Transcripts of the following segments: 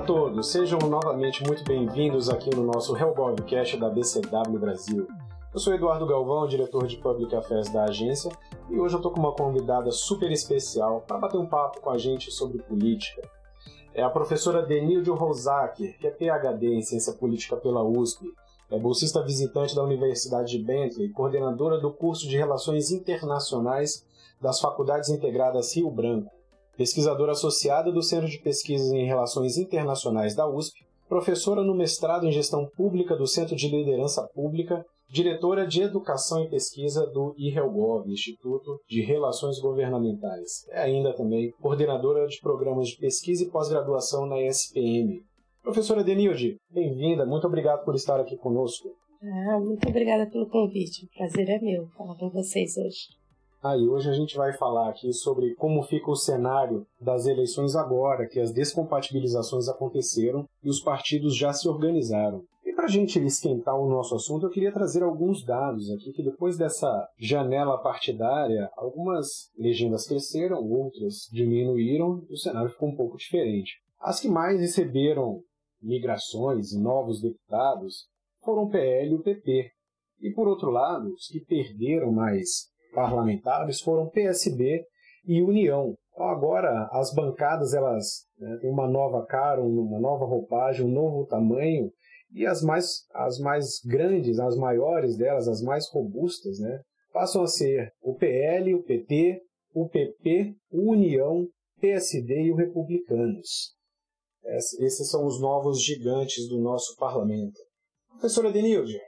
a todos, sejam novamente muito bem-vindos aqui no nosso Hellgoldcast da BCW Brasil. Eu sou Eduardo Galvão, diretor de Public Affairs da agência, e hoje eu estou com uma convidada super especial para bater um papo com a gente sobre política. É a professora Denilde Rosacker, que é PhD em Ciência Política pela USP, é bolsista visitante da Universidade de Bentley, coordenadora do curso de Relações Internacionais das Faculdades Integradas Rio Branco, pesquisadora associada do Centro de Pesquisas em Relações Internacionais da USP, professora no mestrado em Gestão Pública do Centro de Liderança Pública, diretora de Educação e Pesquisa do IRELGOV, Instituto de Relações Governamentais. É ainda também coordenadora de programas de pesquisa e pós-graduação na ESPM. Professora Denilde, bem-vinda, muito obrigado por estar aqui conosco. Ah, muito obrigada pelo convite, o prazer é meu falar com vocês hoje. Ah, e hoje a gente vai falar aqui sobre como fica o cenário das eleições agora, que as descompatibilizações aconteceram e os partidos já se organizaram. E para a gente esquentar o nosso assunto, eu queria trazer alguns dados aqui, que depois dessa janela partidária, algumas legendas cresceram, outras diminuíram, e o cenário ficou um pouco diferente. As que mais receberam migrações e novos deputados foram o PL e o PP. E por outro lado, os que perderam mais parlamentares foram PSB e União. Então agora as bancadas elas né, têm uma nova cara, uma nova roupagem, um novo tamanho e as mais, as mais grandes, as maiores delas, as mais robustas, né, passam a ser o PL, o PT, o PP, o União, PSD e o Republicanos. Esses são os novos gigantes do nosso parlamento. Professora Denilde,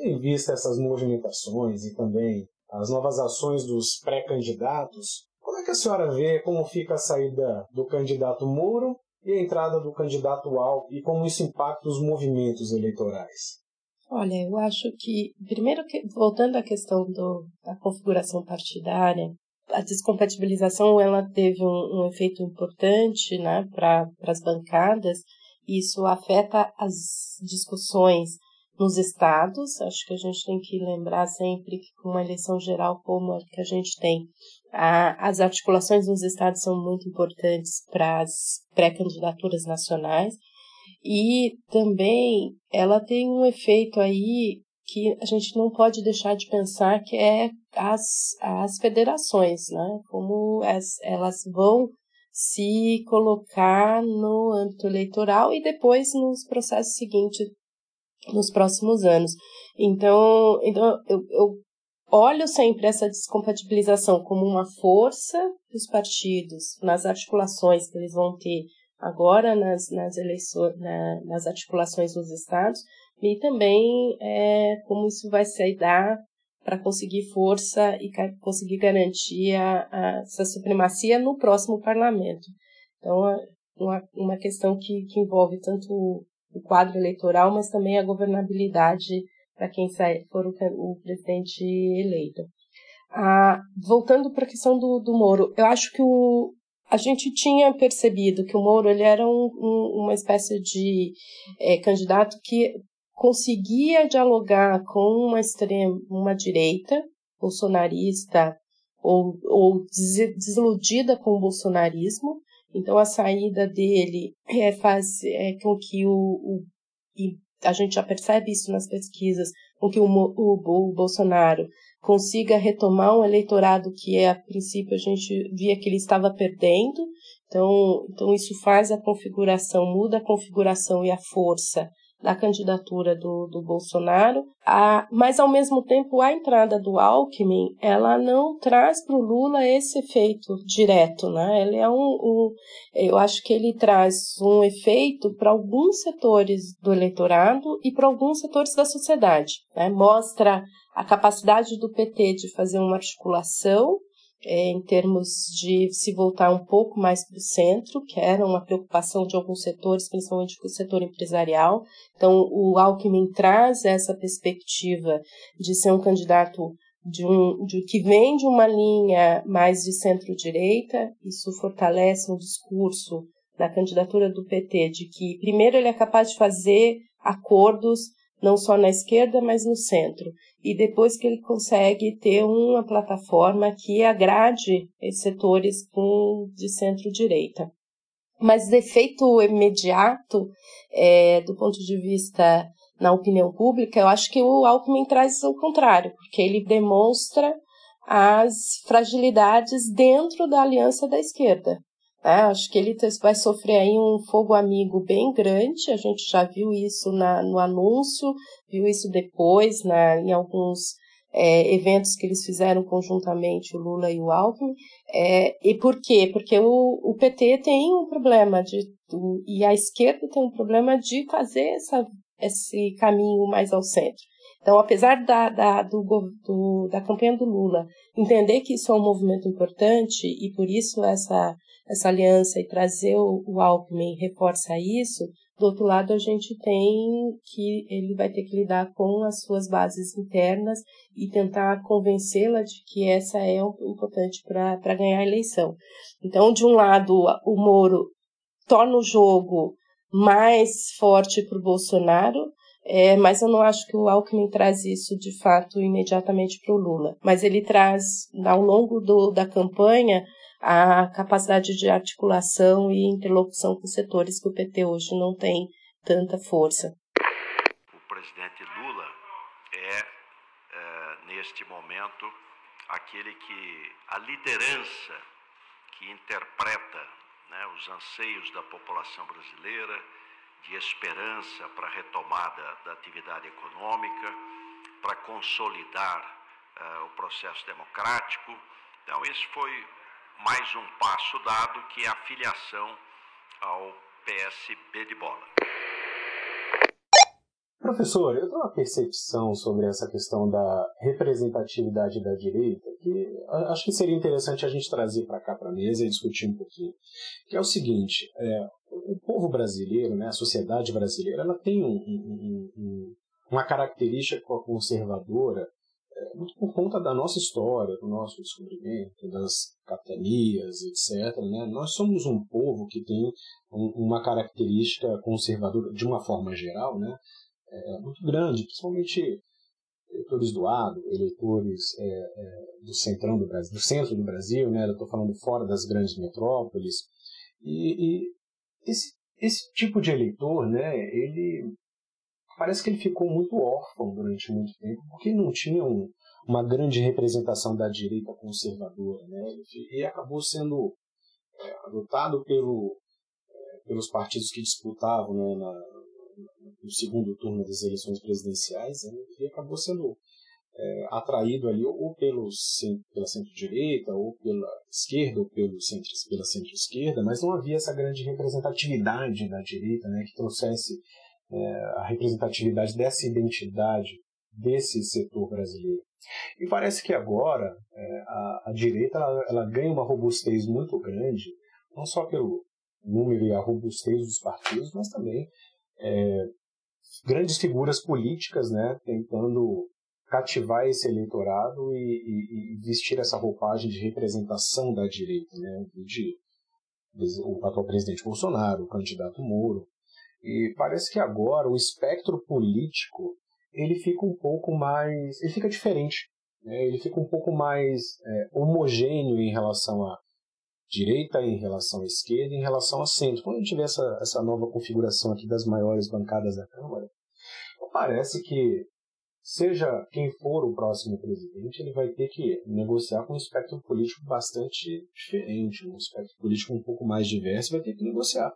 em vista essas movimentações e também as novas ações dos pré-candidatos, como é que a senhora vê como fica a saída do candidato Moro e a entrada do candidato Alckmin e como isso impacta os movimentos eleitorais? Olha, eu acho que, primeiro, voltando à questão do, da configuração partidária, a descompatibilização ela teve um, um efeito importante né, para as bancadas. Isso afeta as discussões nos estados. Acho que a gente tem que lembrar sempre que com uma eleição geral como a que a gente tem, a, as articulações nos estados são muito importantes para as pré-candidaturas nacionais. E também ela tem um efeito aí que a gente não pode deixar de pensar que é as, as federações, né? Como as, elas vão se colocar no âmbito eleitoral e depois nos processos seguintes nos próximos anos. Então, então eu, eu olho sempre essa descompatibilização como uma força dos partidos nas articulações que eles vão ter agora nas, nas eleições, na, nas articulações dos estados, e também é, como isso vai se dar para conseguir força e conseguir garantir a, a, essa supremacia no próximo parlamento. Então, é uma, uma questão que, que envolve tanto o quadro eleitoral, mas também a governabilidade para quem for o, presidente eleito. Ah, voltando para a questão do, do Moro, eu acho que o, a gente tinha percebido que o Moro ele era um, um, uma espécie de é, candidato que conseguia dialogar com uma extrema, uma direita bolsonarista ou, ou desiludida com o bolsonarismo, então, a saída dele é, faz é, com que o, o a gente já percebe isso nas pesquisas, com que o, o, o Bolsonaro consiga retomar um eleitorado que é, a princípio a gente via que ele estava perdendo. Então, então isso faz a configuração, muda a configuração e a força da candidatura do, do Bolsonaro, a, mas ao mesmo tempo a entrada do Alckmin ela não traz para o Lula esse efeito direto, né? Ele é um, um, eu acho que ele traz um efeito para alguns setores do eleitorado e para alguns setores da sociedade, né? Mostra a capacidade do PT de fazer uma articulação é, em termos de se voltar um pouco mais para o centro, que era uma preocupação de alguns setores, principalmente o setor empresarial. Então, o Alckmin traz essa perspectiva de ser um candidato de um, de, que vem de uma linha mais de centro-direita, isso fortalece um discurso da candidatura do PT de que, primeiro, ele é capaz de fazer acordos não só na esquerda, mas no centro. E depois que ele consegue ter uma plataforma que agrade setores com, de centro-direita. Mas efeito imediato, é, do ponto de vista na opinião pública, eu acho que o Alckmin traz o contrário, porque ele demonstra as fragilidades dentro da aliança da esquerda. É, acho que ele vai sofrer aí um fogo amigo bem grande. A gente já viu isso na, no anúncio, viu isso depois na, em alguns é, eventos que eles fizeram conjuntamente, o Lula e o Alckmin. É, e por quê? Porque o, o PT tem um problema de o, e a esquerda tem um problema de fazer essa, esse caminho mais ao centro. Então, apesar da, da, do, do, da campanha do Lula entender que isso é um movimento importante e por isso essa, essa aliança e trazer o, Alckmin reforça isso, do outro lado a gente tem que ele vai ter que lidar com as suas bases internas e tentar convencê-la de que essa é importante para ganhar a eleição. Então, de um lado, o Moro torna o jogo mais forte para o Bolsonaro, é, mas eu não acho que o Alckmin traz isso de fato imediatamente para o Lula. Mas ele traz, ao longo do, da campanha, a capacidade de articulação e interlocução com setores que o PT hoje não tem tanta força. O presidente Lula é, é neste momento, aquele que a liderança que interpreta né, os anseios da população brasileira de esperança para a retomada da atividade econômica, para consolidar uh, o processo democrático. Então, esse foi mais um passo dado, que é a filiação ao PSB de bola. Professor, eu tenho uma percepção sobre essa questão da representatividade da direita que acho que seria interessante a gente trazer para cá para a mesa e discutir um pouquinho. Que é o seguinte: é, o povo brasileiro, né, a sociedade brasileira, ela tem um, um, um, uma característica conservadora é, muito por conta da nossa história, do nosso descobrimento, das capitanias, etc. Né? Nós somos um povo que tem uma característica conservadora, de uma forma geral, né? É, muito grande, principalmente eleitores do Ado, eleitores é, é, do centrão do Brasil, do centro do Brasil, né? Eu estou falando fora das grandes metrópoles. E, e esse, esse tipo de eleitor, né, ele parece que ele ficou muito órfão durante muito tempo, porque não tinha um, uma grande representação da direita conservadora, né, e acabou sendo é, adotado pelo, é, pelos partidos que disputavam né, na, no segundo turno das eleições presidenciais, né, e acabou sendo é, atraído ali ou pelo, pela centro-direita, ou pela esquerda, ou pelo centro, pela centro-esquerda, mas não havia essa grande representatividade da direita, né, que trouxesse é, a representatividade dessa identidade desse setor brasileiro. E parece que agora é, a, a, direita ela, ela ganha uma robustez muito grande, não só pelo número e a robustez dos partidos, mas também é, grandes figuras políticas né, tentando cativar esse eleitorado e, e, e, vestir essa roupagem de representação da direita, né, de, de, o atual presidente Bolsonaro, o candidato Moro. E parece que agora o espectro político ele fica um pouco mais, ele fica diferente, né, ele fica um pouco mais é, homogêneo em relação à direita, em relação à esquerda, em relação ao centro. Quando a gente vê essa, essa nova configuração aqui das maiores bancadas da Câmara, parece que seja quem for o próximo presidente, ele vai ter que negociar com um espectro político bastante diferente, um espectro político um pouco mais diverso, vai ter que negociar.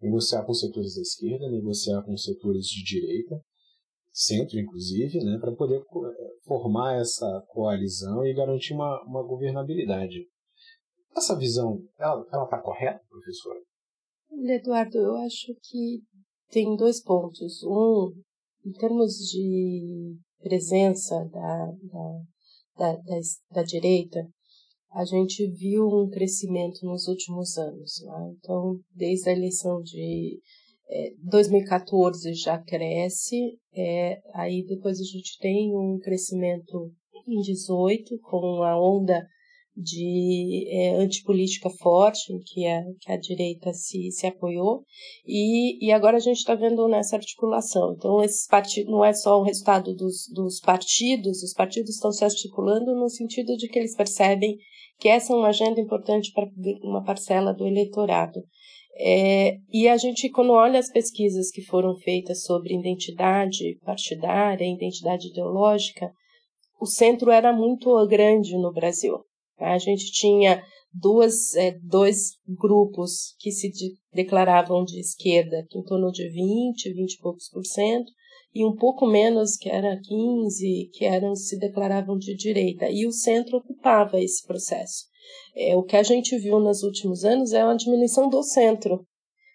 Negociar com setores da esquerda, negociar com setores de direita, centro inclusive, né, para poder eh, formar essa coalizão e garantir uma, uma governabilidade. Essa visão, ela está correta, professora? Eduardo, eu acho que tem dois pontos. Um, em termos de presença da, da, da, da, da direita, a gente viu um crescimento nos últimos anos. Né? Então, desde a eleição de é, 2014 já cresce, é, aí depois a gente tem um crescimento em 18 com a onda de é, antipolítica forte, em que a, que a direita se, se apoiou, e, e agora a gente está vendo nessa articulação. Então, esses partidos não é só o resultado dos, dos partidos, os partidos estão se articulando no sentido de que eles percebem que essa é uma agenda importante para uma parcela do eleitorado. É, e a gente, quando olha as pesquisas que foram feitas sobre identidade partidária, identidade ideológica, o centro era muito grande no Brasil. A gente tinha duas, é, dois grupos que se de, declaravam de esquerda, em torno de 20, 20 e poucos por cento, e um pouco menos, que era 15, que eram se declaravam de direita. E o centro ocupava esse processo. É, o que a gente viu nos últimos anos é uma diminuição do centro.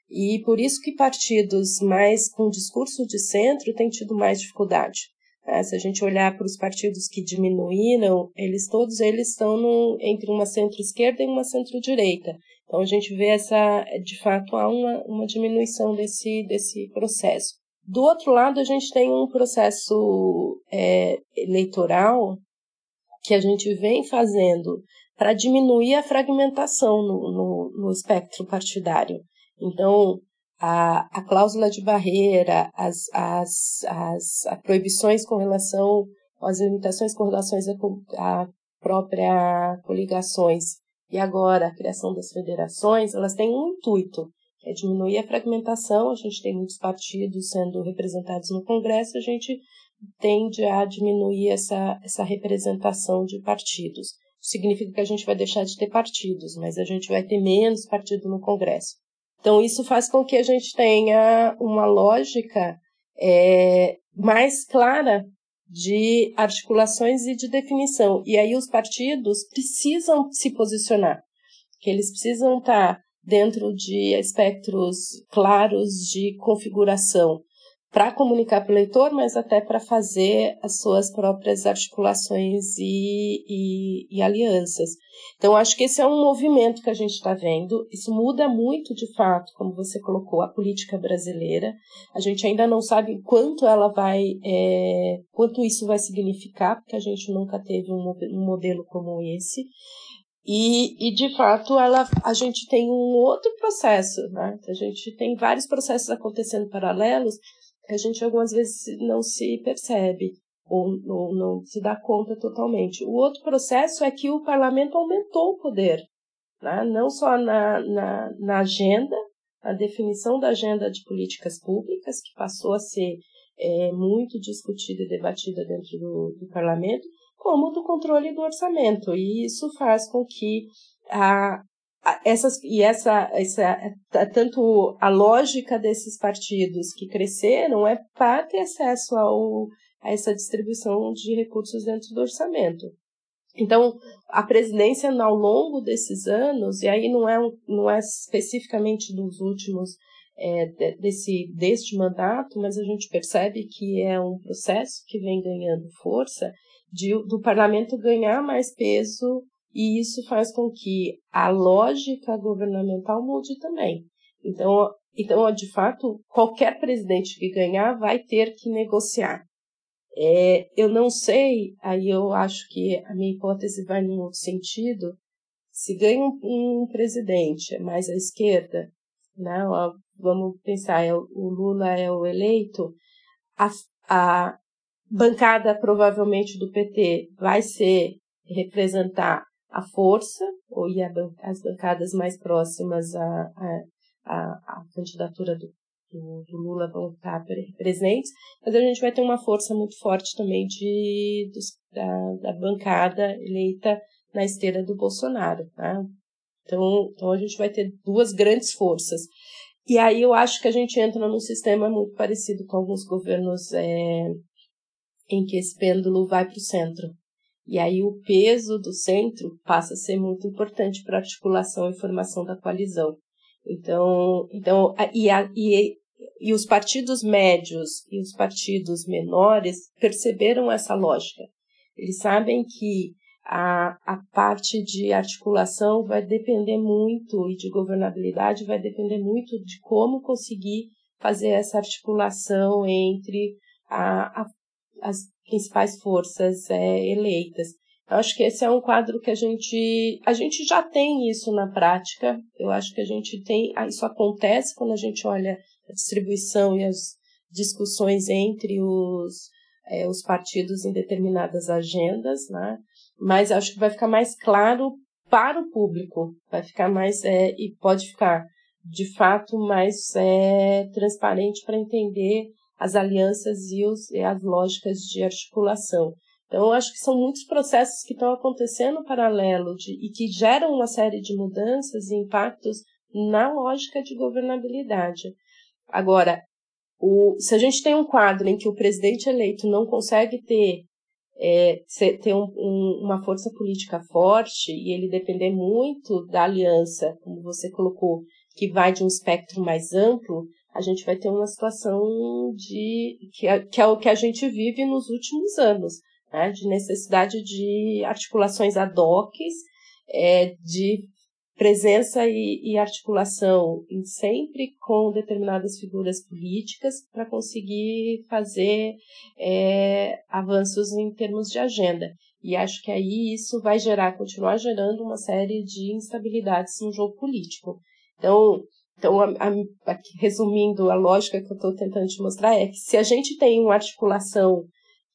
E por isso que partidos mais com discurso de centro têm tido mais dificuldade. É, se a gente olhar para os partidos que diminuíram, eles todos eles estão no, entre uma centro-esquerda e uma centro-direita. Então a gente vê essa, de fato, há uma, uma diminuição desse, desse processo. Do outro lado, a gente tem um processo é, eleitoral que a gente vem fazendo para diminuir a fragmentação no, no, no, espectro partidário. Então, a, a cláusula de barreira, as, as, as, as proibições com relação às limitações com relação à própria coligações e agora a criação das federações, elas têm um intuito, é diminuir a fragmentação. A gente tem muitos partidos sendo representados no Congresso, a gente tende a diminuir essa, essa representação de partidos significa que a gente vai deixar de ter partidos, mas a gente vai ter menos partido no Congresso. Então, isso faz com que a gente tenha uma lógica é, mais clara de articulações e de definição. E aí os partidos precisam se posicionar, que eles precisam estar dentro de espectros claros de configuração para comunicar para o leitor, mas até para fazer as suas próprias articulações e, e, e, alianças. Então, acho que esse é um movimento que a gente está vendo. Isso muda muito, de fato, como você colocou, a política brasileira. A gente ainda não sabe quanto ela vai, é, quanto isso vai significar, porque a gente nunca teve um, um modelo como esse. E, e, de fato, ela, a gente tem um outro processo, né? A gente tem vários processos acontecendo paralelos a gente algumas vezes não se percebe ou, ou não se dá conta totalmente. O outro processo é que o parlamento aumentou o poder, né? não só na, na, na agenda, a definição da agenda de políticas públicas, que passou a ser é, muito discutida e debatida dentro do, do parlamento, como do controle do orçamento. E isso faz com que a, essas e essa, essa tanto a lógica desses partidos que cresceram é para ter acesso ao, a essa distribuição de recursos dentro do orçamento. Então, a presidência ao longo desses anos, e aí não é, não é especificamente dos últimos é, desse, deste mandato, mas a gente percebe que é um processo que vem ganhando força de, do parlamento ganhar mais peso e isso faz com que a lógica governamental mude também. Então, então de fato, qualquer presidente que ganhar vai ter que negociar. É, eu não sei, aí eu acho que a minha hipótese vai num outro sentido. Se ganha um, um presidente mais à esquerda, né, vamos pensar, é, o Lula é o eleito, a, a bancada provavelmente do PT vai ser representar a força, ou e as bancadas mais próximas à, candidatura do, do, do, Lula vão estar presentes, mas a gente vai ter uma força muito forte também de, da, da bancada eleita na esteira do Bolsonaro. Tá? Então, então a gente vai ter duas grandes forças. E aí eu acho que a gente entra num sistema muito parecido com alguns governos é, em que esse pêndulo vai para o centro. E aí o peso do centro passa a ser muito importante para a articulação e formação da coalizão. Então, então e, a, e, e os partidos médios e os partidos menores perceberam essa lógica. Eles sabem que a, a parte de articulação vai depender muito e de governabilidade vai depender muito de como conseguir fazer essa articulação entre a, a, as principais forças é, eleitas. Eu acho que esse é um quadro que a gente a gente já tem isso na prática. Eu acho que a gente tem ah, isso acontece quando a gente olha a distribuição e as discussões entre os é, os partidos em determinadas agendas, né? Mas acho que vai ficar mais claro para o público, vai ficar mais é, e pode ficar de fato mais é, transparente para entender as alianças e, os, e as lógicas de articulação. Então, eu acho que são muitos processos que estão acontecendo paralelo de, e que geram uma série de mudanças e impactos na lógica de governabilidade. Agora, o, se a gente tem um quadro em que o presidente eleito não consegue ter, é, ter um, um, uma força política forte e ele depender muito da aliança, como você colocou, que vai de um espectro mais amplo, a gente vai ter uma situação de que é, que é o que a gente vive nos últimos anos né, de necessidade de articulações ad hoc, é, de presença e, e articulação sempre com determinadas figuras políticas para conseguir fazer é, avanços em termos de agenda. E acho que aí isso vai gerar, continuar gerando uma série de instabilidades no jogo político. Então, então a, a, resumindo, a lógica que eu estou tentando te mostrar é que se a gente tem uma articulação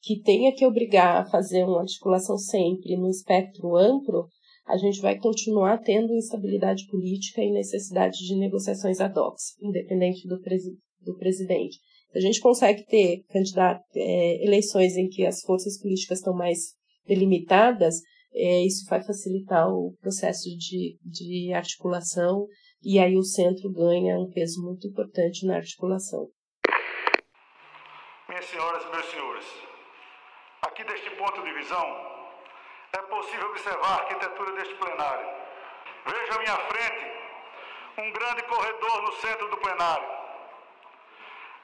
que tenha que obrigar a fazer uma articulação sempre no espectro amplo, a gente vai continuar tendo instabilidade política e necessidade de negociações ad hoc, independente do, presi do presidente. Se a gente consegue ter candidato, é, eleições em que as forças políticas estão mais delimitadas, é, isso vai facilitar o processo de, de articulação e aí o centro ganha um peso muito importante na articulação. Minhas senhoras e meus senhores, Aqui deste ponto de visão, é possível observar a arquitetura deste plenário. Vejo à minha frente um grande corredor no centro do plenário.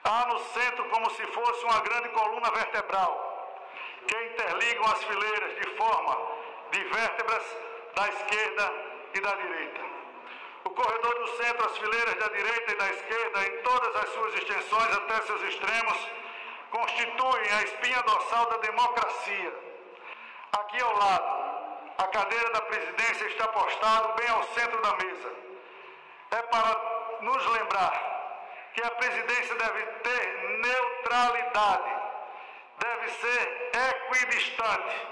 Há no centro como se fosse uma grande coluna vertebral que interligam as fileiras de forma de vértebras da esquerda e da direita. O corredor do centro, as fileiras da direita e da esquerda, em todas as suas extensões até seus extremos, constituem a espinha dorsal da democracia. Aqui ao lado, a cadeira da presidência está postada bem ao centro da mesa. É para nos lembrar que a presidência deve ter neutralidade, deve ser equidistante.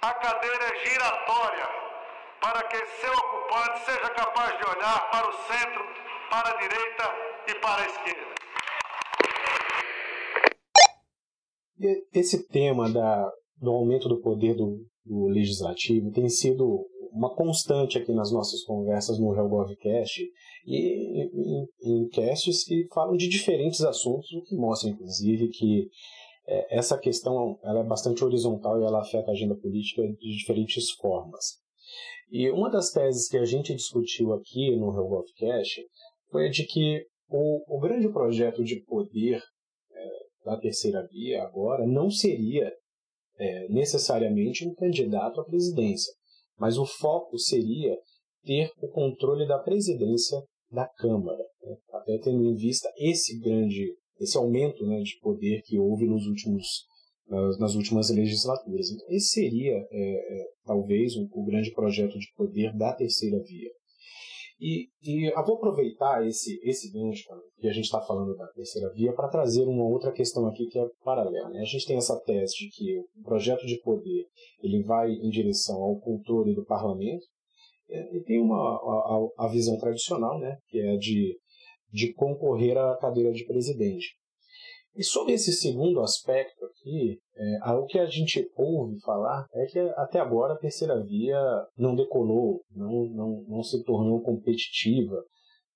A cadeira é giratória para que seu ocupante seja capaz de olhar para o centro, para a direita e para a esquerda. Esse tema da, do aumento do poder do, do legislativo tem sido uma constante aqui nas nossas conversas no HellGovCast e em, em casts que falam de diferentes assuntos, o que mostra, inclusive, que é, essa questão ela é bastante horizontal e ela afeta a agenda política de diferentes formas. E uma das teses que a gente discutiu aqui no HellGovCast foi a de que o, o grande projeto de poder da terceira via agora não seria é, necessariamente um candidato à presidência, mas o foco seria ter o controle da presidência da Câmara, né? até tendo em vista esse grande, esse aumento né, de poder que houve nos últimos, nas, nas últimas legislaturas. Então, esse seria é, é, talvez o, grande projeto de poder da terceira via. E, e eu vou aproveitar esse, esse gancho que a gente está falando da terceira via para trazer uma outra questão aqui que é paralela. Né? A gente tem essa tese de que o projeto de poder ele vai em direção ao controle do parlamento é, e tem uma, a, a visão tradicional, né, que é de, de concorrer à cadeira de presidente. E sobre esse segundo aspecto aqui, é, o que a gente ouve falar é que até agora a terceira via não decolou, não, não, não se tornou competitiva,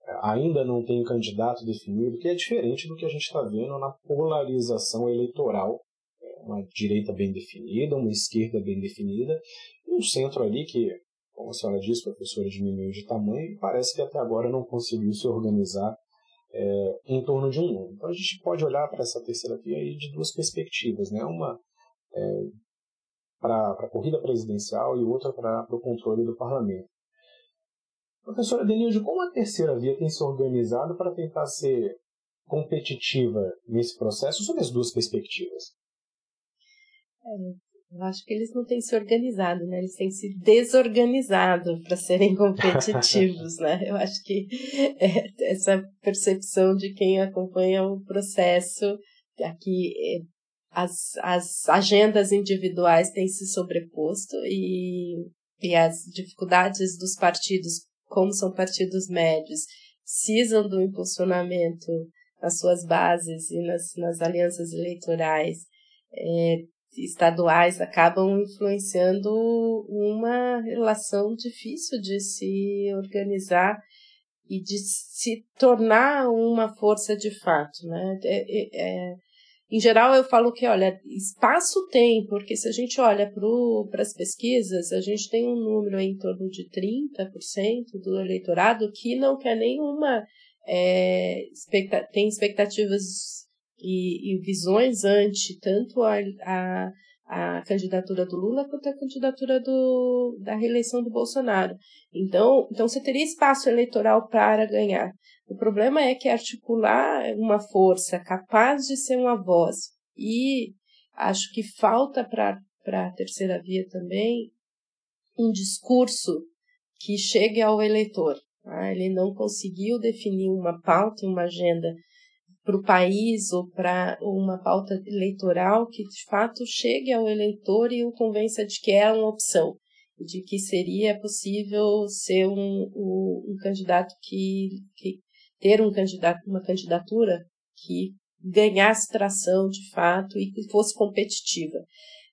é, ainda não tem candidato definido, que é diferente do que a gente está vendo na polarização eleitoral. É, uma direita bem definida, uma esquerda bem definida, e um centro ali que, como a senhora disse, professora diminuiu de tamanho, e parece que até agora não conseguiu se organizar é, em torno de um nome. Então a gente pode olhar para essa terceira via de duas perspectivas, né? uma é, para a corrida presidencial e outra para o controle do parlamento. Professora Denilde, como a terceira via tem se organizado para tentar ser competitiva nesse processo sob as duas perspectivas? É, eu acho que eles não têm se organizado, né? Eles têm se desorganizado para serem competitivos, né? Eu acho que é, essa percepção de quem acompanha o processo, aqui é, as, as agendas individuais têm se sobreposto e, e as dificuldades dos partidos, como são partidos médios, precisam do impulsionamento nas suas bases e nas, nas alianças eleitorais é, estaduais acabam influenciando uma relação difícil de se organizar e de se tornar uma força de fato, né? É, é, é, em geral, eu falo que, olha, espaço tem, porque se a gente olha para as pesquisas, a gente tem um número em torno de 30% do eleitorado que não quer nenhuma, é, expecta tem expectativas e, e, visões ante tanto a, a a candidatura do Lula quanto a candidatura do, da reeleição do Bolsonaro. Então, então você teria espaço eleitoral para ganhar. O problema é que articular uma força capaz de ser uma voz e acho que falta para a terceira via também um discurso que chegue ao eleitor. Tá? Ele não conseguiu definir uma pauta e uma agenda para o país ou para uma pauta eleitoral que de fato chegue ao eleitor e o convença de que é uma opção, de que seria possível ser um, um, um candidato que, que ter um candidato, uma candidatura que ganhasse tração de fato e que fosse competitiva.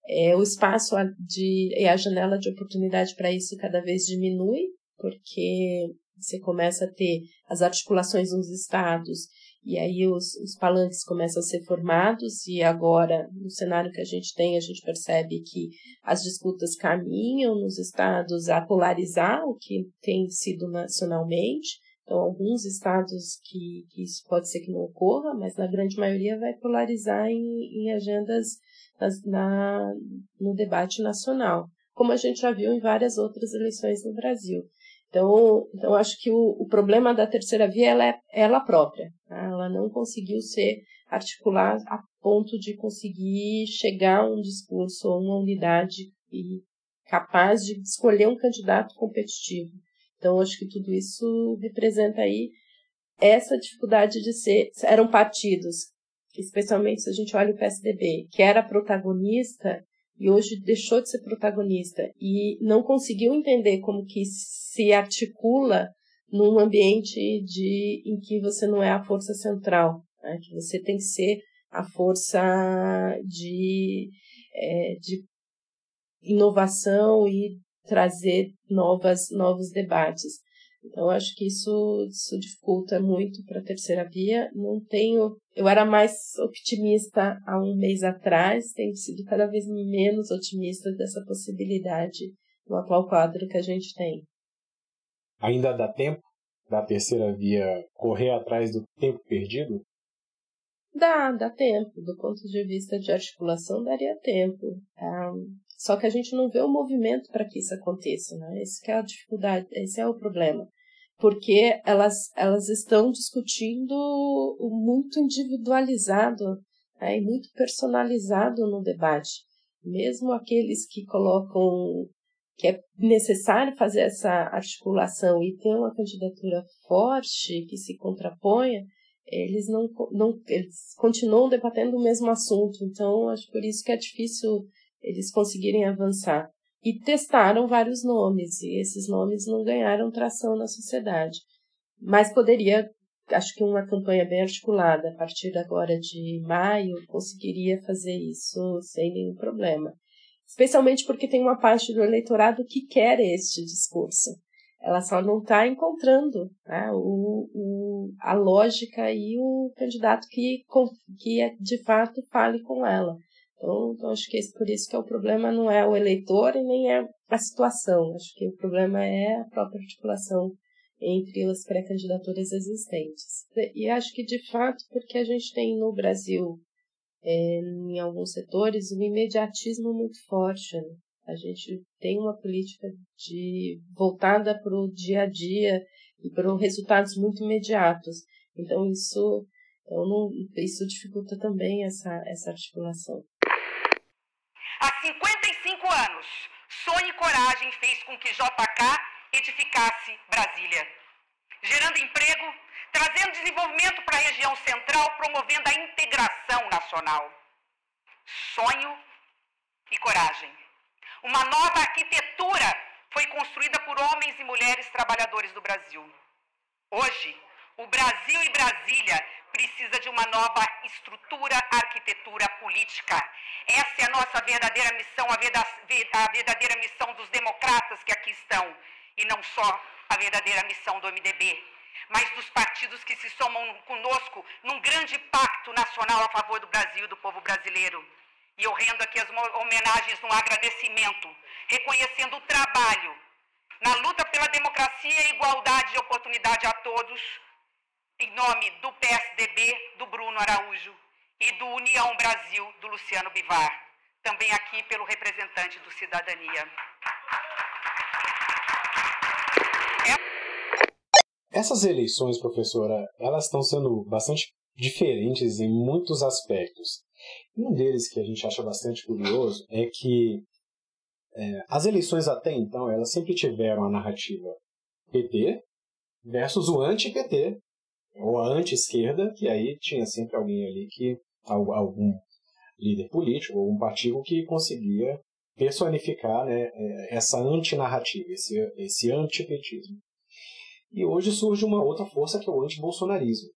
É, o espaço de, e a janela de oportunidade para isso cada vez diminui, porque você começa a ter as articulações nos estados e aí os, os palanques começam a ser formados e agora, no cenário que a gente tem, a gente percebe que as disputas caminham nos estados a polarizar o que tem sido nacionalmente. Então, alguns estados que, que isso pode ser que não ocorra, mas na grande maioria vai polarizar em, em agendas nas, na, no debate nacional, como a gente já viu em várias outras eleições no Brasil. Então, então acho que o, o problema da terceira via ela é ela própria. Tá? Ela não conseguiu ser articular a ponto de conseguir chegar a um discurso ou uma unidade e capaz de escolher um candidato competitivo. Então, acho que tudo isso representa aí essa dificuldade de ser. Eram partidos, especialmente se a gente olha o PSDB, que era protagonista e hoje deixou de ser protagonista e não conseguiu entender como que se articula num ambiente de, em que você não é a força central, né? que você tem que ser a força de, é, de inovação e trazer novas, novos debates. Então, acho que isso, isso dificulta muito para a terceira via. Não tenho. Eu era mais otimista há um mês atrás, tenho sido cada vez menos otimista dessa possibilidade no atual quadro que a gente tem. Ainda dá tempo da terceira via correr atrás do tempo perdido? Dá, dá tempo. Do ponto de vista de articulação, daria tempo. Um, só que a gente não vê o movimento para que isso aconteça, né? Esse é a dificuldade, esse é o problema. Porque elas, elas estão discutindo muito individualizado né? e muito personalizado no debate. Mesmo aqueles que colocam que é necessário fazer essa articulação e ter uma candidatura forte que se contraponha, eles não, não eles continuam debatendo o mesmo assunto. Então, acho por isso que é difícil eles conseguirem avançar. E testaram vários nomes, e esses nomes não ganharam tração na sociedade. Mas poderia, acho que uma campanha bem articulada, a partir agora de maio, conseguiria fazer isso sem nenhum problema especialmente porque tem uma parte do eleitorado que quer este discurso. Ela só não está encontrando né, o, o, a lógica e o candidato que, que é, de fato fale com ela. Então, acho que esse, por isso que é o problema não é o eleitor e nem é a situação. Acho que o problema é a própria articulação entre as pré-candidaturas existentes. E acho que, de fato, porque a gente tem no Brasil é, em alguns setores, um imediatismo muito forte. Né? A gente tem uma política de voltada para o dia a dia e para resultados muito imediatos. Então isso, então não, isso dificulta também essa, essa articulação. Há 55 anos, sonho e coragem fez com que JK edificasse Brasília, gerando emprego, trazendo desenvolvimento para a região central, promovendo a integração nacional. Sonho e coragem. Uma nova arquitetura foi construída por homens e mulheres trabalhadores do Brasil. Hoje, O Brasil e Brasília precisa de uma nova estrutura, arquitetura política. Essa é a nossa verdadeira missão, a verdadeira missão dos democratas que aqui estão, e não só a verdadeira missão do MDB, mas dos partidos que se somam conosco num grande pacto nacional a favor do Brasil e do povo brasileiro. E eu rendo aqui as homenagens no agradecimento, reconhecendo o trabalho na luta pela democracia e igualdade de oportunidade a todos, em nome do PSDB, do Bruno Araújo, e do União Brasil, do Luciano Bivar, também aqui pelo representante do Cidadania. Essas eleições, professora, elas estão sendo bastante diferentes em muitos aspectos. Um deles que a gente acha bastante curioso é que é, as eleições até então elas sempre tiveram a narrativa PT versus o anti-PT ou a anti-esquerda, que aí tinha sempre alguém ali que algum líder político ou um partido que conseguia personificar né, é, essa antinarrativa, esse, esse antipetismo. E hoje surge uma outra força que é o antibolsonarismo.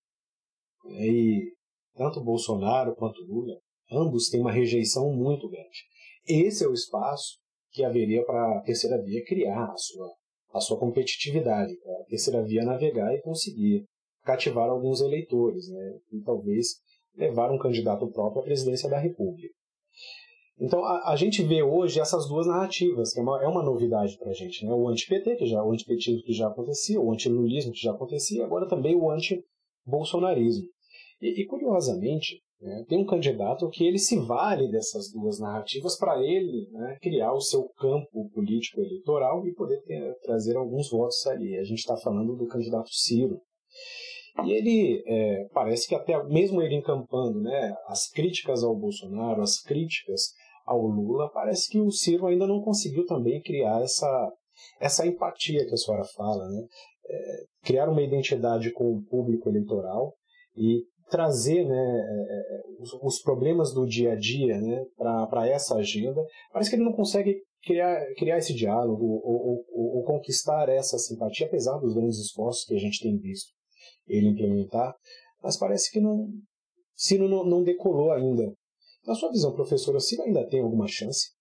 E tanto Bolsonaro quanto Lula, ambos têm uma rejeição muito grande. Esse é o espaço que haveria para a terceira via criar a sua, a sua competitividade, para a terceira via navegar e conseguir cativar alguns eleitores, né? e talvez levar um candidato próprio à presidência da República. Então a, a gente vê hoje essas duas narrativas, que é uma, é uma novidade para a gente, né? o anti-PT, que já, o antipetismo que já acontecia, o anti-lulismo que já acontecia, agora também o anti-bolsonarismo. E, e curiosamente, né, tem um candidato que ele se vale dessas duas narrativas para ele né, criar o seu campo político eleitoral e poder ter, trazer alguns votos ali. A gente está falando do candidato Ciro. E ele é, parece que até mesmo ele encampando né, as críticas ao Bolsonaro, as críticas ao Lula, parece que o Ciro ainda não conseguiu também criar essa, essa empatia que a senhora fala, né? É, criar uma identidade com o público eleitoral e trazer né, é, é, os, os, problemas do dia a dia né, para essa agenda. Parece que ele não consegue criar, criar esse diálogo ou, ou, ou, ou conquistar essa simpatia, apesar dos grandes esforços que a gente tem visto ele implementar, mas parece que não, Ciro não, não decolou ainda. Na sua visão, professora, Ciro ainda tem alguma chance?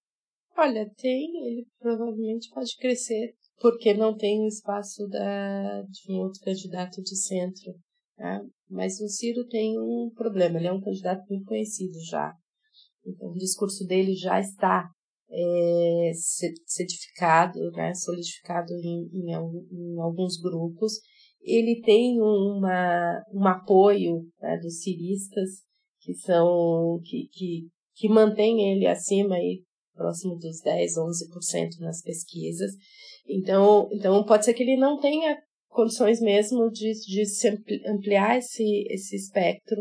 Olha, tem, ele provavelmente pode crescer, porque não tem o espaço da, de um outro candidato de centro. Né? Mas o Ciro tem um problema, ele é um candidato muito conhecido já. Então, o discurso dele já está é, certificado, né, solidificado em, em, em alguns grupos, ele tem uma, um apoio né, dos ciristas que são que, que, que mantém ele acima aí próximo dos 10, 11% nas pesquisas. Então, então pode ser que ele não tenha condições mesmo de, de ampliar esse, esse espectro,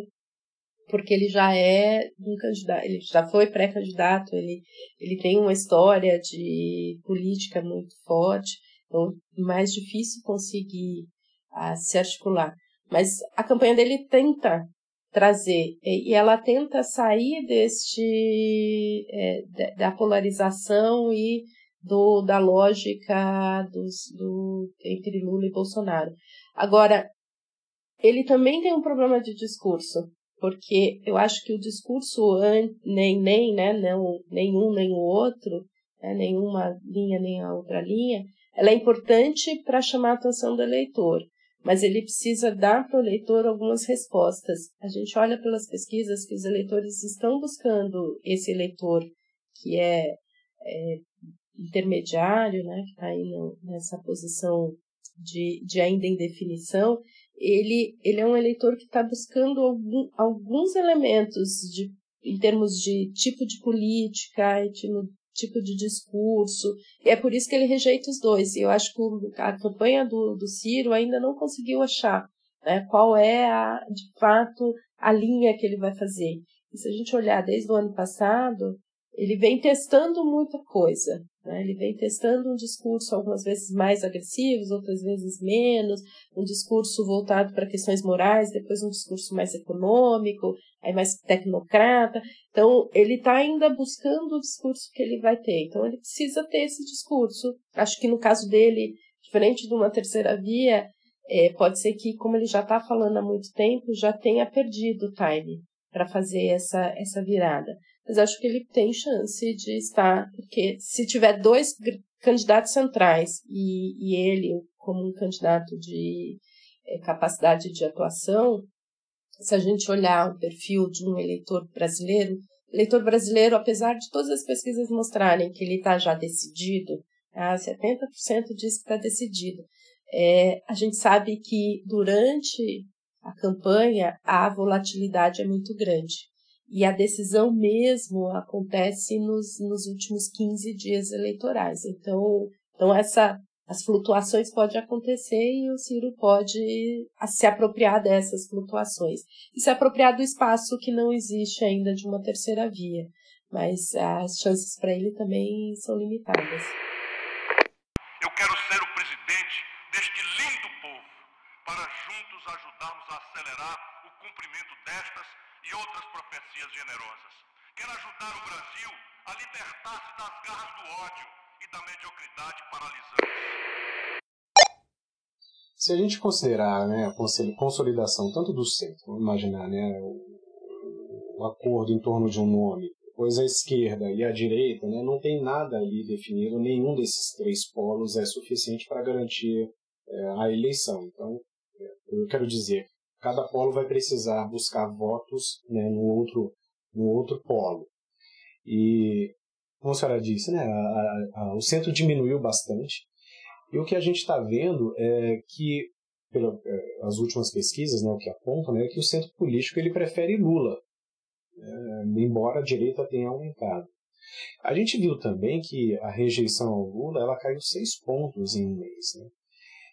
porque ele já é um candidato, ele já foi pré-candidato, ele, ele tem uma história de política muito forte, então mais difícil conseguir a se articular. Mas a campanha dele tenta trazer e ela tenta sair deste é, da polarização e do, da lógica dos, do, entre Lula e Bolsonaro. Agora, ele também tem um problema de discurso, porque eu acho que o discurso nem nem né não nenhum nem o outro né, nenhuma linha nem a outra linha ela é importante para chamar a atenção do eleitor mas ele precisa dar para o eleitor algumas respostas. A gente olha pelas pesquisas que os eleitores estão buscando esse eleitor que é, é intermediário, né, que está aí no, nessa posição de, de ainda indefinição, ele, ele é um eleitor que está buscando algum, alguns elementos de, em termos de tipo de política, e tipo, de discurso. E é por isso que ele rejeita os dois. E eu acho que a campanha do, do Ciro ainda não conseguiu achar né, qual é, a, de fato, a linha que ele vai fazer. E se a gente olhar desde o ano passado, ele vem testando muita coisa. Né? Ele vem testando um discurso algumas vezes mais agressivo, outras vezes menos, um discurso voltado para questões morais, depois um discurso mais econômico, aí mais tecnocrata. Então, ele está ainda buscando o discurso que ele vai ter. Então, ele precisa ter esse discurso. Acho que no caso dele, diferente de uma terceira via, é, pode ser que, como ele já está falando há muito tempo, já tenha perdido o time para fazer essa, essa virada. Mas acho que ele tem chance de estar, porque se tiver dois candidatos centrais e, e ele como um candidato de é, capacidade de atuação, se a gente olhar o perfil de um eleitor brasileiro, eleitor brasileiro, apesar de todas as pesquisas mostrarem que ele está já decidido, ah, 70% diz que está decidido, é, a gente sabe que durante a campanha a volatilidade é muito grande. E a decisão mesmo acontece nos, nos últimos 15 dias eleitorais. Então, então essa, as flutuações podem acontecer e o Ciro pode se apropriar dessas flutuações. E se apropriar do espaço que não existe ainda de uma terceira via. Mas as chances para ele também são limitadas. Eu quero ser o presidente deste lindo povo, para juntos ajudarmos a acelerar o cumprimento destas e outras profecias generosas. Quero ajudar o Brasil a libertar-se das garras do ódio e da mediocridade paralisante. Se a gente considerar né, a consolidação tanto do centro, vamos imaginar né, o, o acordo em torno de um nome, pois a esquerda e a direita né, não tem nada ali definido, nenhum desses três polos é suficiente para garantir é, a eleição. Então, é, eu quero dizer, cada polo vai precisar buscar votos né, no, outro, no outro polo. E, como a senhora disse, né, a, a, o centro diminuiu bastante. E o que a gente está vendo é que, pelas é, últimas pesquisas, né, o que apontam, né, é que o centro político ele prefere Lula é, embora a direita tenha aumentado. A gente viu também que a rejeição ao Lula ela caiu seis pontos em um mês. Né?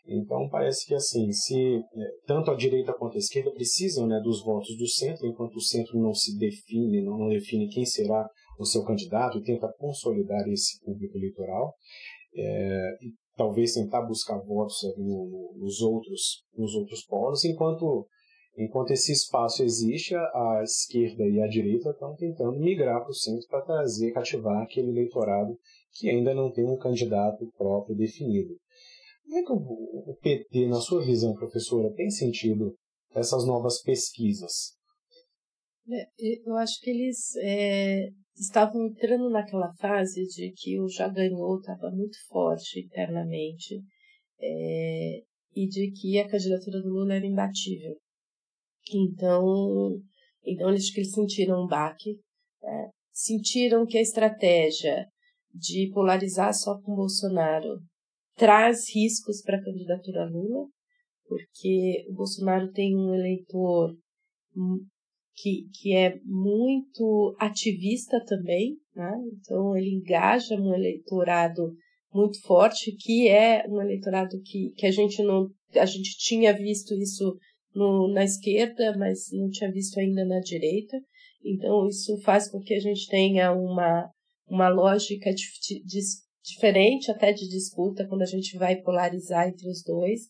Então parece que assim, se é, tanto a direita quanto a esquerda precisam né, dos votos do centro, enquanto o centro não se define, não, define quem será o seu candidato e tenta consolidar esse público eleitoral, é, talvez tentar buscar votos no, nos outros nos outros polos, enquanto Enquanto esse espaço existe, a esquerda e a direita estão tentando migrar para o centro para trazer, cativar aquele eleitorado que ainda não tem um candidato próprio definido. Como é que o PT, na sua visão, professora, tem sentido essas novas pesquisas? É, eu acho que eles é, estavam entrando naquela fase de que o já ganhou estava muito forte internamente é, e de que a candidatura do Lula era imbatível. Então, então eles que sentiram um baque, né? sentiram que a estratégia de polarizar só com Bolsonaro traz riscos para a candidatura Lula, porque o Bolsonaro tem um eleitor que, que é muito ativista também, né? então ele engaja um eleitorado muito forte, que é um eleitorado que, que a gente não a gente tinha visto isso no, na esquerda, mas não tinha visto ainda na direita. Então, isso faz com que a gente tenha uma, uma lógica diferente até de disputa quando a gente vai polarizar entre os dois.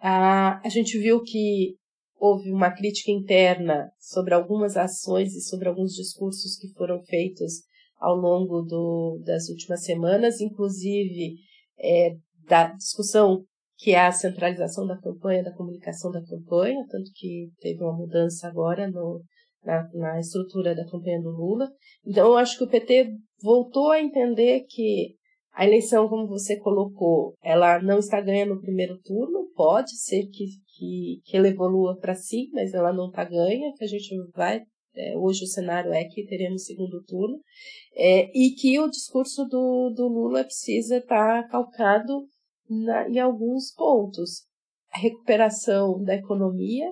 Ah, a gente viu que houve uma crítica interna sobre algumas ações e sobre alguns discursos que foram feitos ao longo do, das últimas semanas, inclusive é, da discussão que é a centralização da campanha, da comunicação da campanha, tanto que teve uma mudança agora no, na, na estrutura da campanha do Lula. Então, eu acho que o PT voltou a entender que a eleição, como você colocou, ela não está ganha no primeiro turno, pode ser que, que, que ela evolua para si, mas ela não está ganha, que a gente vai. É, hoje o cenário é que teremos segundo turno, é, e que o discurso do, do Lula precisa estar tá calcado na, em alguns pontos. A recuperação da economia,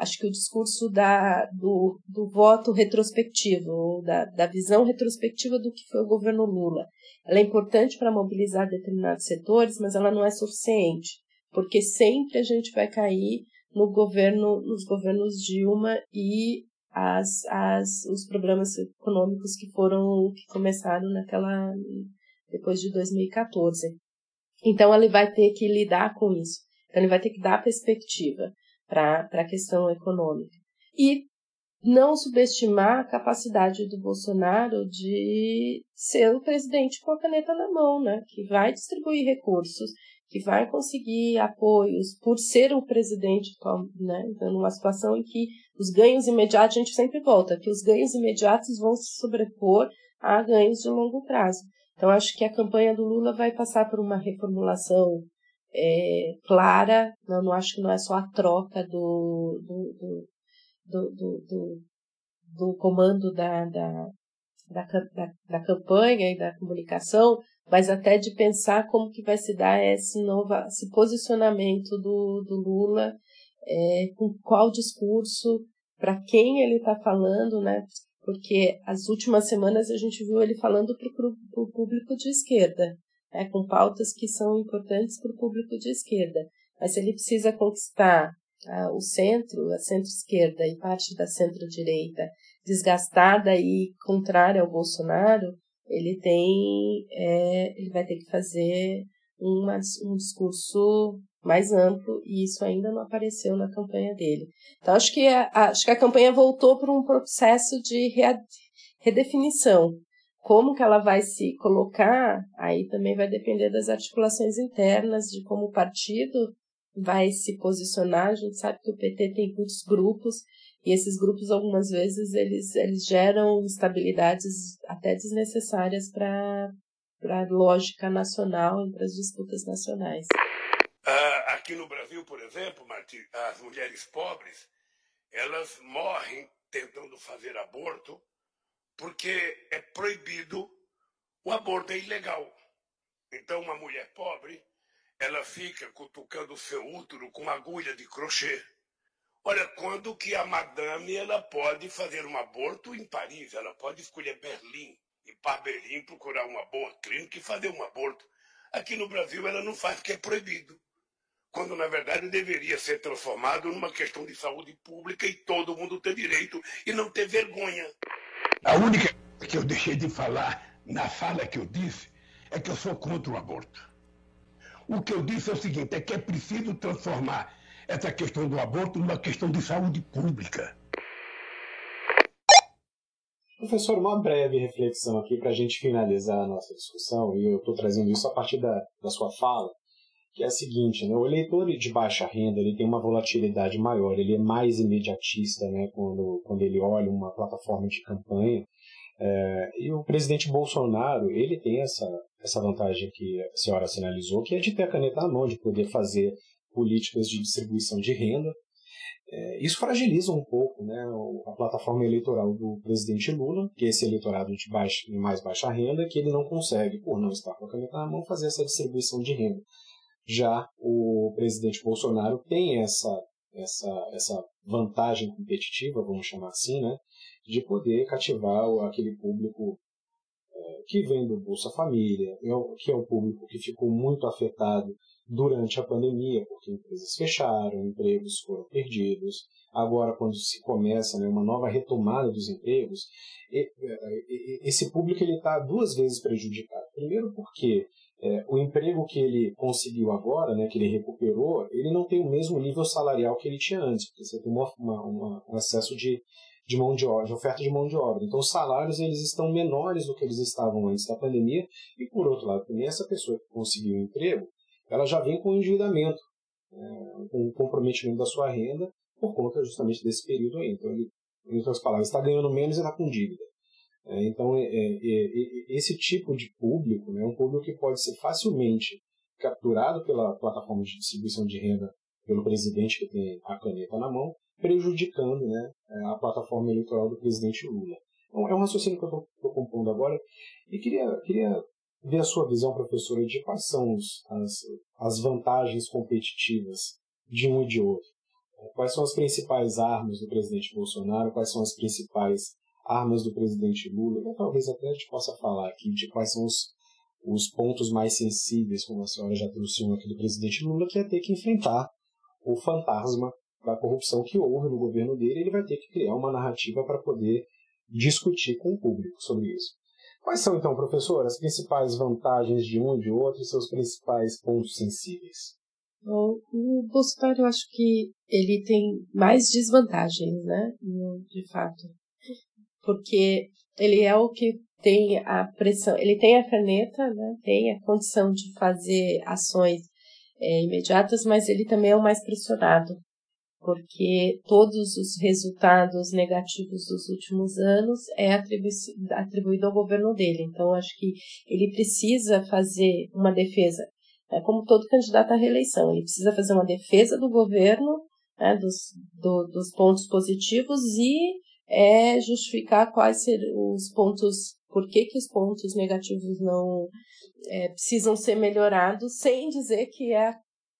acho que o discurso da, do, do voto retrospectivo, da, da visão retrospectiva do que foi o governo Lula, ela é importante para mobilizar determinados setores, mas ela não é suficiente, porque sempre a gente vai cair no governo, nos governos Dilma e as, as, os problemas econômicos que foram que começaram naquela depois de 2014. Então, ele vai ter que lidar com isso. Então, ele vai ter que dar perspectiva para a questão econômica. E não subestimar a capacidade do Bolsonaro de ser o presidente com a caneta na mão, né? que vai distribuir recursos, que vai conseguir apoios por ser o presidente, né? Então, numa situação em que os ganhos imediatos, a gente sempre volta, que os ganhos imediatos vão se sobrepor a ganhos de longo prazo. Então, acho que a campanha do Lula vai passar por uma reformulação é, clara, não, não acho que não é só a troca do, do, do, do, do, do, do comando da, da, da, da, da campanha e da comunicação, mas até de pensar como que vai se dar esse, novo, esse posicionamento do, do Lula, é, com qual discurso, para quem ele está falando, né? Porque as últimas semanas a gente viu ele falando para o público de esquerda, né, com pautas que são importantes para o público de esquerda. Mas se ele precisa conquistar ah, o centro, a centro-esquerda e parte da centro-direita desgastada e contrária ao Bolsonaro, ele tem, é, ele vai ter que fazer uma, um discurso mais amplo e isso ainda não apareceu na campanha dele. Então acho que a, acho que a campanha voltou para um processo de redefinição. Como que ela vai se colocar, aí também vai depender das articulações internas, de como o partido vai se posicionar. A gente sabe que o PT tem muitos grupos e esses grupos algumas vezes eles, eles geram instabilidades até desnecessárias para a lógica nacional e para as disputas nacionais. Uh, aqui no Brasil, por exemplo, Marti, as mulheres pobres elas morrem tentando fazer aborto porque é proibido o aborto é ilegal. Então, uma mulher pobre ela fica cutucando o seu útero com agulha de crochê Olha, quando que a madame ela pode fazer um aborto em Paris, ela pode escolher Berlim, e para Berlim procurar uma boa clínica e fazer um aborto. Aqui no Brasil ela não faz porque é proibido. Quando na verdade deveria ser transformado numa questão de saúde pública e todo mundo ter direito e não ter vergonha. A única que eu deixei de falar na fala que eu disse é que eu sou contra o aborto. O que eu disse é o seguinte: é que é preciso transformar essa questão do aborto numa questão de saúde pública. Professor, uma breve reflexão aqui para a gente finalizar a nossa discussão, e eu estou trazendo isso a partir da, da sua fala, que é a seguinte, né? o eleitor de baixa renda ele tem uma volatilidade maior, ele é mais imediatista né? quando, quando ele olha uma plataforma de campanha, é, e o presidente Bolsonaro ele tem essa, essa vantagem que a senhora sinalizou, que é de ter a caneta na mão, de poder fazer políticas de distribuição de renda. É, isso fragiliza um pouco né, a plataforma eleitoral do presidente Lula, que é esse eleitorado de baixa, mais baixa renda, que ele não consegue, por não estar com a caneta na mão, fazer essa distribuição de renda. Já o presidente Bolsonaro tem essa, essa, essa vantagem competitiva, vamos chamar assim, né, de poder cativar aquele público é, que vem do Bolsa Família, é que é um público que ficou muito afetado durante a pandemia, porque empresas fecharam, empregos foram perdidos. Agora, quando se começa né, uma nova retomada dos empregos, esse público está duas vezes prejudicado. Primeiro, porque é, o emprego que ele conseguiu agora, né, que ele recuperou, ele não tem o mesmo nível salarial que ele tinha antes, porque você tem uma, uma, um excesso de, de mão de obra, de oferta de mão de obra. Então, os salários eles estão menores do que eles estavam antes da pandemia. E por outro lado, também essa pessoa que conseguiu um emprego, ela já vem com endividamento, é, com o comprometimento da sua renda por conta justamente desse período aí. Então, ele, em outras palavras, está ganhando menos e está com dívida. É, então, é, é, é, esse tipo de público é um público que pode ser facilmente capturado pela plataforma de distribuição de renda pelo presidente que tem a caneta na mão, prejudicando né, a plataforma eleitoral do presidente Lula. Então, é um raciocínio que eu estou compondo agora e queria, queria ver a sua visão, professora, de quais são os, as, as vantagens competitivas de um e de outro. Quais são as principais armas do presidente Bolsonaro, quais são as principais armas do presidente Lula, e talvez até a gente possa falar aqui de quais são os, os pontos mais sensíveis, como a senhora já trouxe um aqui do presidente Lula, que é ter que enfrentar o fantasma da corrupção que houve no governo dele, ele vai ter que criar uma narrativa para poder discutir com o público sobre isso. Quais são, então, professor, as principais vantagens de um e de outro e seus principais pontos sensíveis? O, o Bolsonaro, eu acho que ele tem mais desvantagens, né? De fato. Porque ele é o que tem a pressão, ele tem a caneta, né? Tem a condição de fazer ações é, imediatas, mas ele também é o mais pressionado, porque todos os resultados negativos dos últimos anos é atribuído ao governo dele. Então, acho que ele precisa fazer uma defesa, é como todo candidato à reeleição, ele precisa fazer uma defesa do governo, né, dos, do, dos pontos positivos e é, justificar quais serão os pontos, por que, que os pontos negativos não é, precisam ser melhorados, sem dizer que é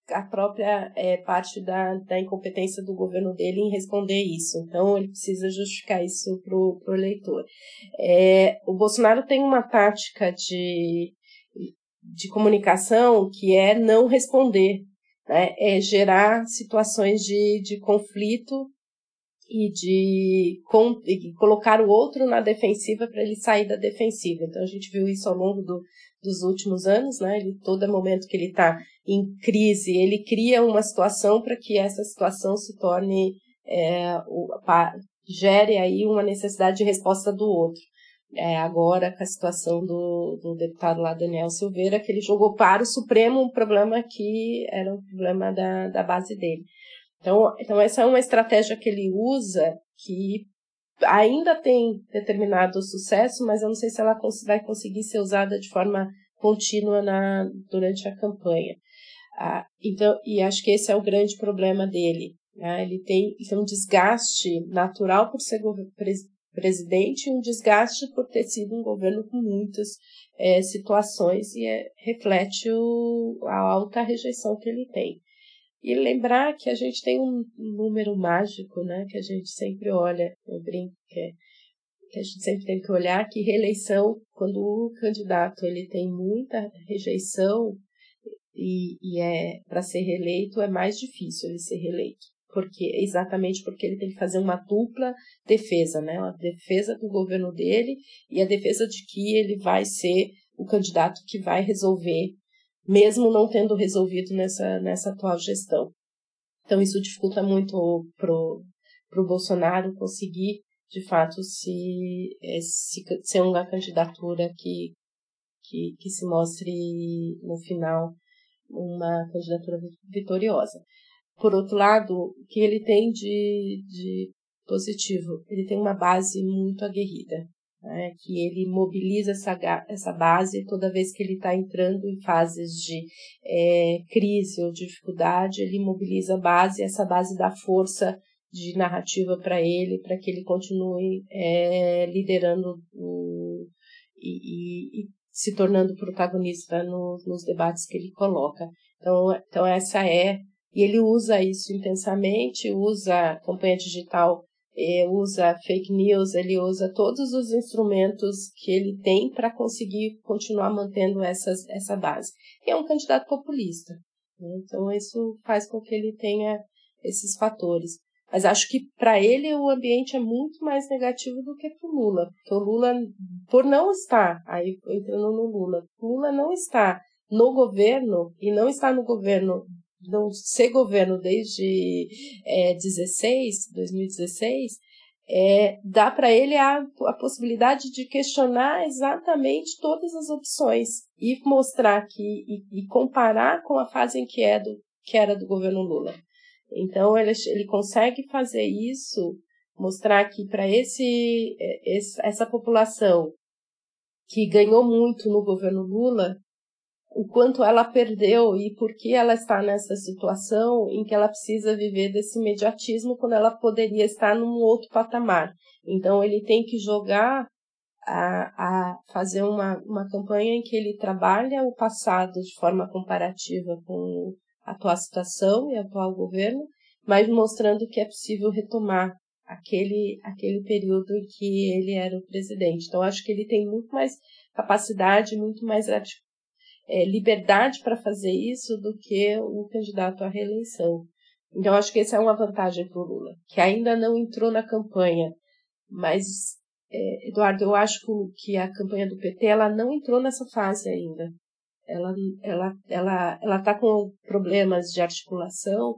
a própria é, parte da, da incompetência do governo dele em responder isso. Então, ele precisa justificar isso para o eleitor. É, o Bolsonaro tem uma tática de, de comunicação que é não responder, né? é gerar situações de, de conflito e de com, e colocar o outro na defensiva para ele sair da defensiva. Então a gente viu isso ao longo do, dos últimos anos, né? Ele todo momento que ele está em crise, ele cria uma situação para que essa situação se torne é, o, gere aí uma necessidade de resposta do outro. É, agora com a situação do, do deputado lá Daniel Silveira, que ele jogou para o Supremo um problema que era um problema da, da base dele. Então, então, essa é uma estratégia que ele usa que ainda tem determinado sucesso, mas eu não sei se ela vai conseguir ser usada de forma contínua na, durante a campanha. Ah, então, e acho que esse é o grande problema dele. Né? Ele tem, tem um desgaste natural por ser presidente e um desgaste por ter sido um governo com muitas é, situações e é, reflete o, a alta rejeição que ele tem. E lembrar que a gente tem um número mágico, né, que a gente sempre olha, eu brinco, que, é, que a gente sempre tem que olhar, que reeleição, quando o candidato ele tem muita rejeição e, e é para ser reeleito, é mais difícil ele ser reeleito. Porque, exatamente porque ele tem que fazer uma dupla defesa, né? A defesa do governo dele e a defesa de que ele vai ser o candidato que vai resolver mesmo não tendo resolvido nessa, nessa atual gestão. Então, isso dificulta muito pro, pro Bolsonaro conseguir, de fato, se, eh, se ser uma candidatura que, que, que se mostre, no final, uma candidatura vitoriosa. Por outro lado, o que ele tem de, de positivo? Ele tem uma base muito aguerrida né, que ele mobiliza essa, essa base toda vez que ele está entrando em fases de é, crise ou dificuldade, ele mobiliza a base, essa base dá força de narrativa para ele, para que ele continue é, liderando o, e, e, e, se tornando protagonista no, nos debates que ele coloca. Então, então essa é e ele usa isso intensamente, usa a campanha digital usa fake news, ele usa todos os instrumentos que ele tem para conseguir continuar mantendo essas, essa base. E é um candidato populista. Né? Então, isso faz com que ele tenha esses fatores. Mas acho que para ele o ambiente é muito mais negativo do que para o Lula. Porque o Lula, por não estar, aí entrando no Lula, Lula não está no governo e não está no governo não ser governo desde é, 16, 2016, é, dá para ele a, a possibilidade de questionar exatamente todas as opções e mostrar que e, e comparar com a fase em que, é do, que era do governo Lula. Então ele, ele consegue fazer isso, mostrar que para esse, é, esse essa população que ganhou muito no governo Lula, o quanto ela perdeu e por que ela está nessa situação em que ela precisa viver desse imediatismo quando ela poderia estar num outro patamar. Então ele tem que jogar a, a fazer uma, uma campanha em que ele trabalha o passado de forma comparativa com a atual situação e atual governo, mas mostrando que é possível retomar aquele, aquele período em que ele era o presidente. Então, acho que ele tem muito mais capacidade, muito mais é, liberdade para fazer isso do que o candidato à reeleição. Então, acho que essa é uma vantagem para o Lula, que ainda não entrou na campanha. Mas, é, Eduardo, eu acho que a campanha do PT ela não entrou nessa fase ainda. Ela ela ela ela está com problemas de articulação,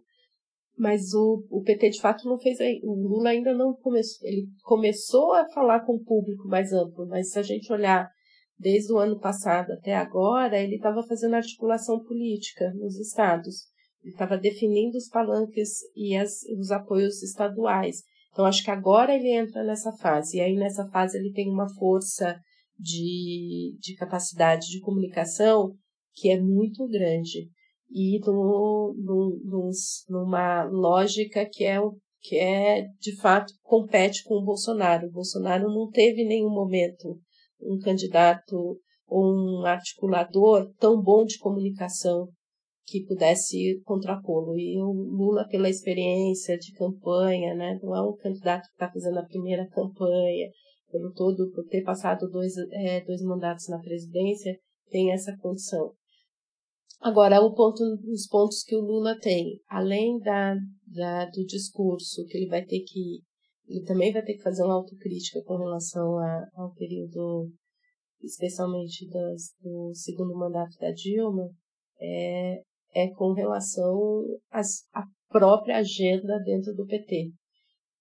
mas o, o PT de fato não fez. O Lula ainda não começou. Ele começou a falar com o público mais amplo, mas se a gente olhar desde o ano passado até agora, ele estava fazendo articulação política nos estados. Ele estava definindo os palanques e as, os apoios estaduais. Então, acho que agora ele entra nessa fase. E aí, nessa fase, ele tem uma força de, de capacidade de comunicação que é muito grande. E no, no, numa lógica que é, que é, de fato, compete com o Bolsonaro. O Bolsonaro não teve nenhum momento um candidato ou um articulador tão bom de comunicação que pudesse contrapô-lo. E o Lula, pela experiência de campanha, né, não é um candidato que está fazendo a primeira campanha, pelo todo, por ter passado dois, é, dois mandatos na presidência, tem essa condição. Agora, o ponto, os pontos que o Lula tem, além da, da, do discurso, que ele vai ter que. Ele também vai ter que fazer uma autocrítica com relação a, ao período, especialmente das, do segundo mandato da Dilma, é, é com relação às, à própria agenda dentro do PT.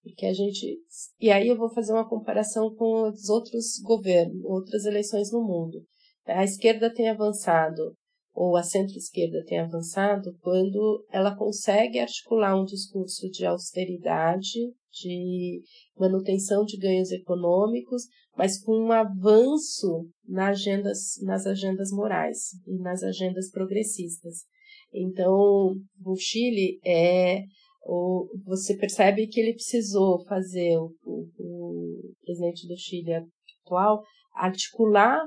Porque a gente. E aí eu vou fazer uma comparação com os outros governos, outras eleições no mundo. A esquerda tem avançado, ou a centro-esquerda tem avançado, quando ela consegue articular um discurso de austeridade, de manutenção de ganhos econômicos, mas com um avanço nas agendas, nas agendas morais e nas agendas progressistas. Então, o Chile é o, você percebe que ele precisou fazer o, o, o presidente do Chile atual articular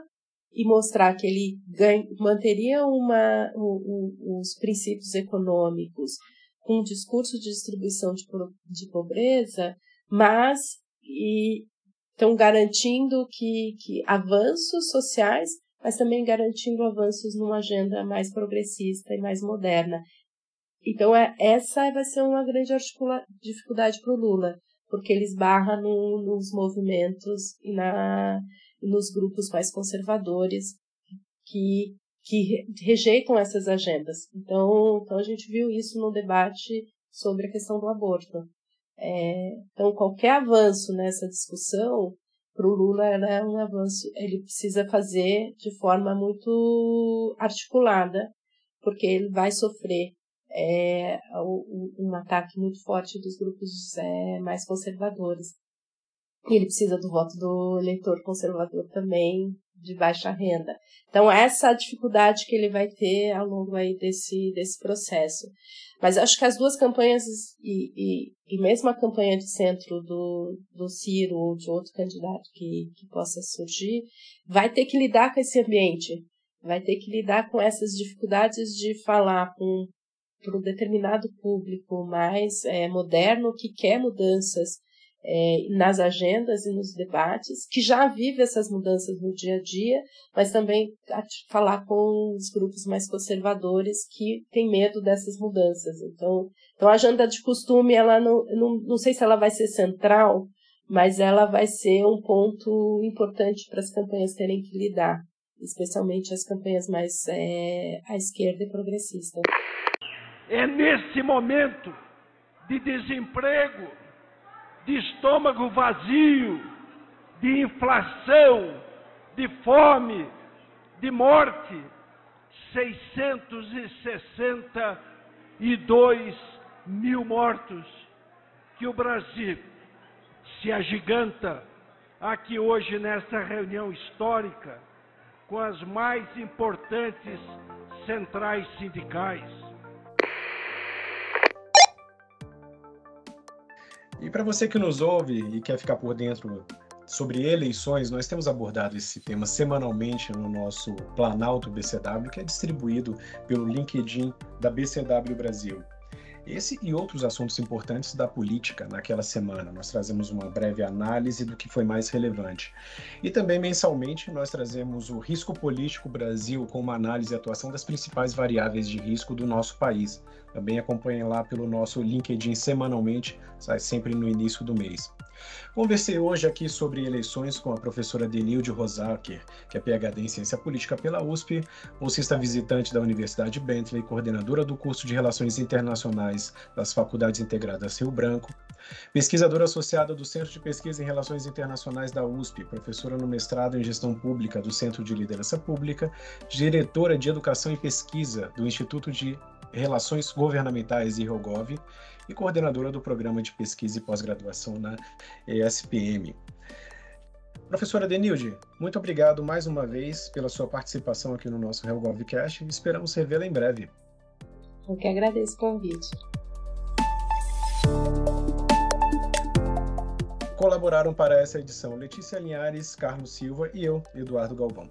e mostrar que ele ganha, manteria uma, os princípios econômicos um discurso de distribuição de, de pobreza, mas estão garantindo que, que avanços sociais mas também garantindo avanços numa agenda mais progressista e mais moderna. Então, é, essa vai ser uma grande dificuldade para o Lula, porque ele esbarra no, nos movimentos e na, nos grupos mais conservadores que, que rejeitam essas agendas. Então, então, a gente viu isso no debate sobre a questão do aborto. É, então, qualquer avanço nessa discussão para o Lula é um avanço, ele precisa fazer de forma muito articulada, porque ele vai sofrer é, um ataque muito forte dos grupos é, mais conservadores. E ele precisa do voto do eleitor conservador também, de baixa renda. Então, essa é a dificuldade que ele vai ter ao longo aí desse, desse processo. Mas acho que as duas campanhas, e, e, e mesmo a campanha de centro do, do Ciro ou de outro candidato que, que possa surgir, vai ter que lidar com esse ambiente, vai ter que lidar com essas dificuldades de falar com para um determinado público mais é, moderno que quer mudanças é, nas agendas e nos debates, que já vive essas mudanças no dia a dia, mas também falar com os grupos mais conservadores que têm medo dessas mudanças. Então, então a agenda de costume, ela não, não, não sei se ela vai ser central, mas ela vai ser um ponto importante para as campanhas terem que lidar, especialmente as campanhas mais é, à esquerda e progressista. É nesse momento de desemprego de estômago vazio, de inflação, de fome, de morte. 662 mil mortos que o Brasil se agiganta aqui hoje nesta reunião histórica com as mais importantes centrais sindicais. E para você que nos ouve e quer ficar por dentro sobre eleições, nós temos abordado esse tema semanalmente no nosso Planalto BCW, que é distribuído pelo LinkedIn da BCW Brasil. Esse e outros assuntos importantes da política naquela semana. Nós trazemos uma breve análise do que foi mais relevante. E também mensalmente nós trazemos o Risco Político Brasil com uma análise e atuação das principais variáveis de risco do nosso país. Também acompanhem lá pelo nosso LinkedIn semanalmente, sai sempre no início do mês. Conversei hoje aqui sobre eleições com a professora Denilde Rosaker, que é PhD em Ciência Política pela USP, bolsista visitante da Universidade Bentley, coordenadora do curso de Relações Internacionais das Faculdades Integradas Rio Branco, pesquisadora associada do Centro de Pesquisa em Relações Internacionais da USP, professora no mestrado em Gestão Pública do Centro de Liderança Pública, diretora de Educação e Pesquisa do Instituto de Relações Governamentais IROGOV e coordenadora do Programa de Pesquisa e Pós-Graduação na ESPM. Professora Denilde, muito obrigado mais uma vez pela sua participação aqui no nosso RelGovCast. Esperamos revê-la em breve. Eu que agradeço o convite. Colaboraram para essa edição Letícia Linhares, Carlos Silva e eu, Eduardo Galvão.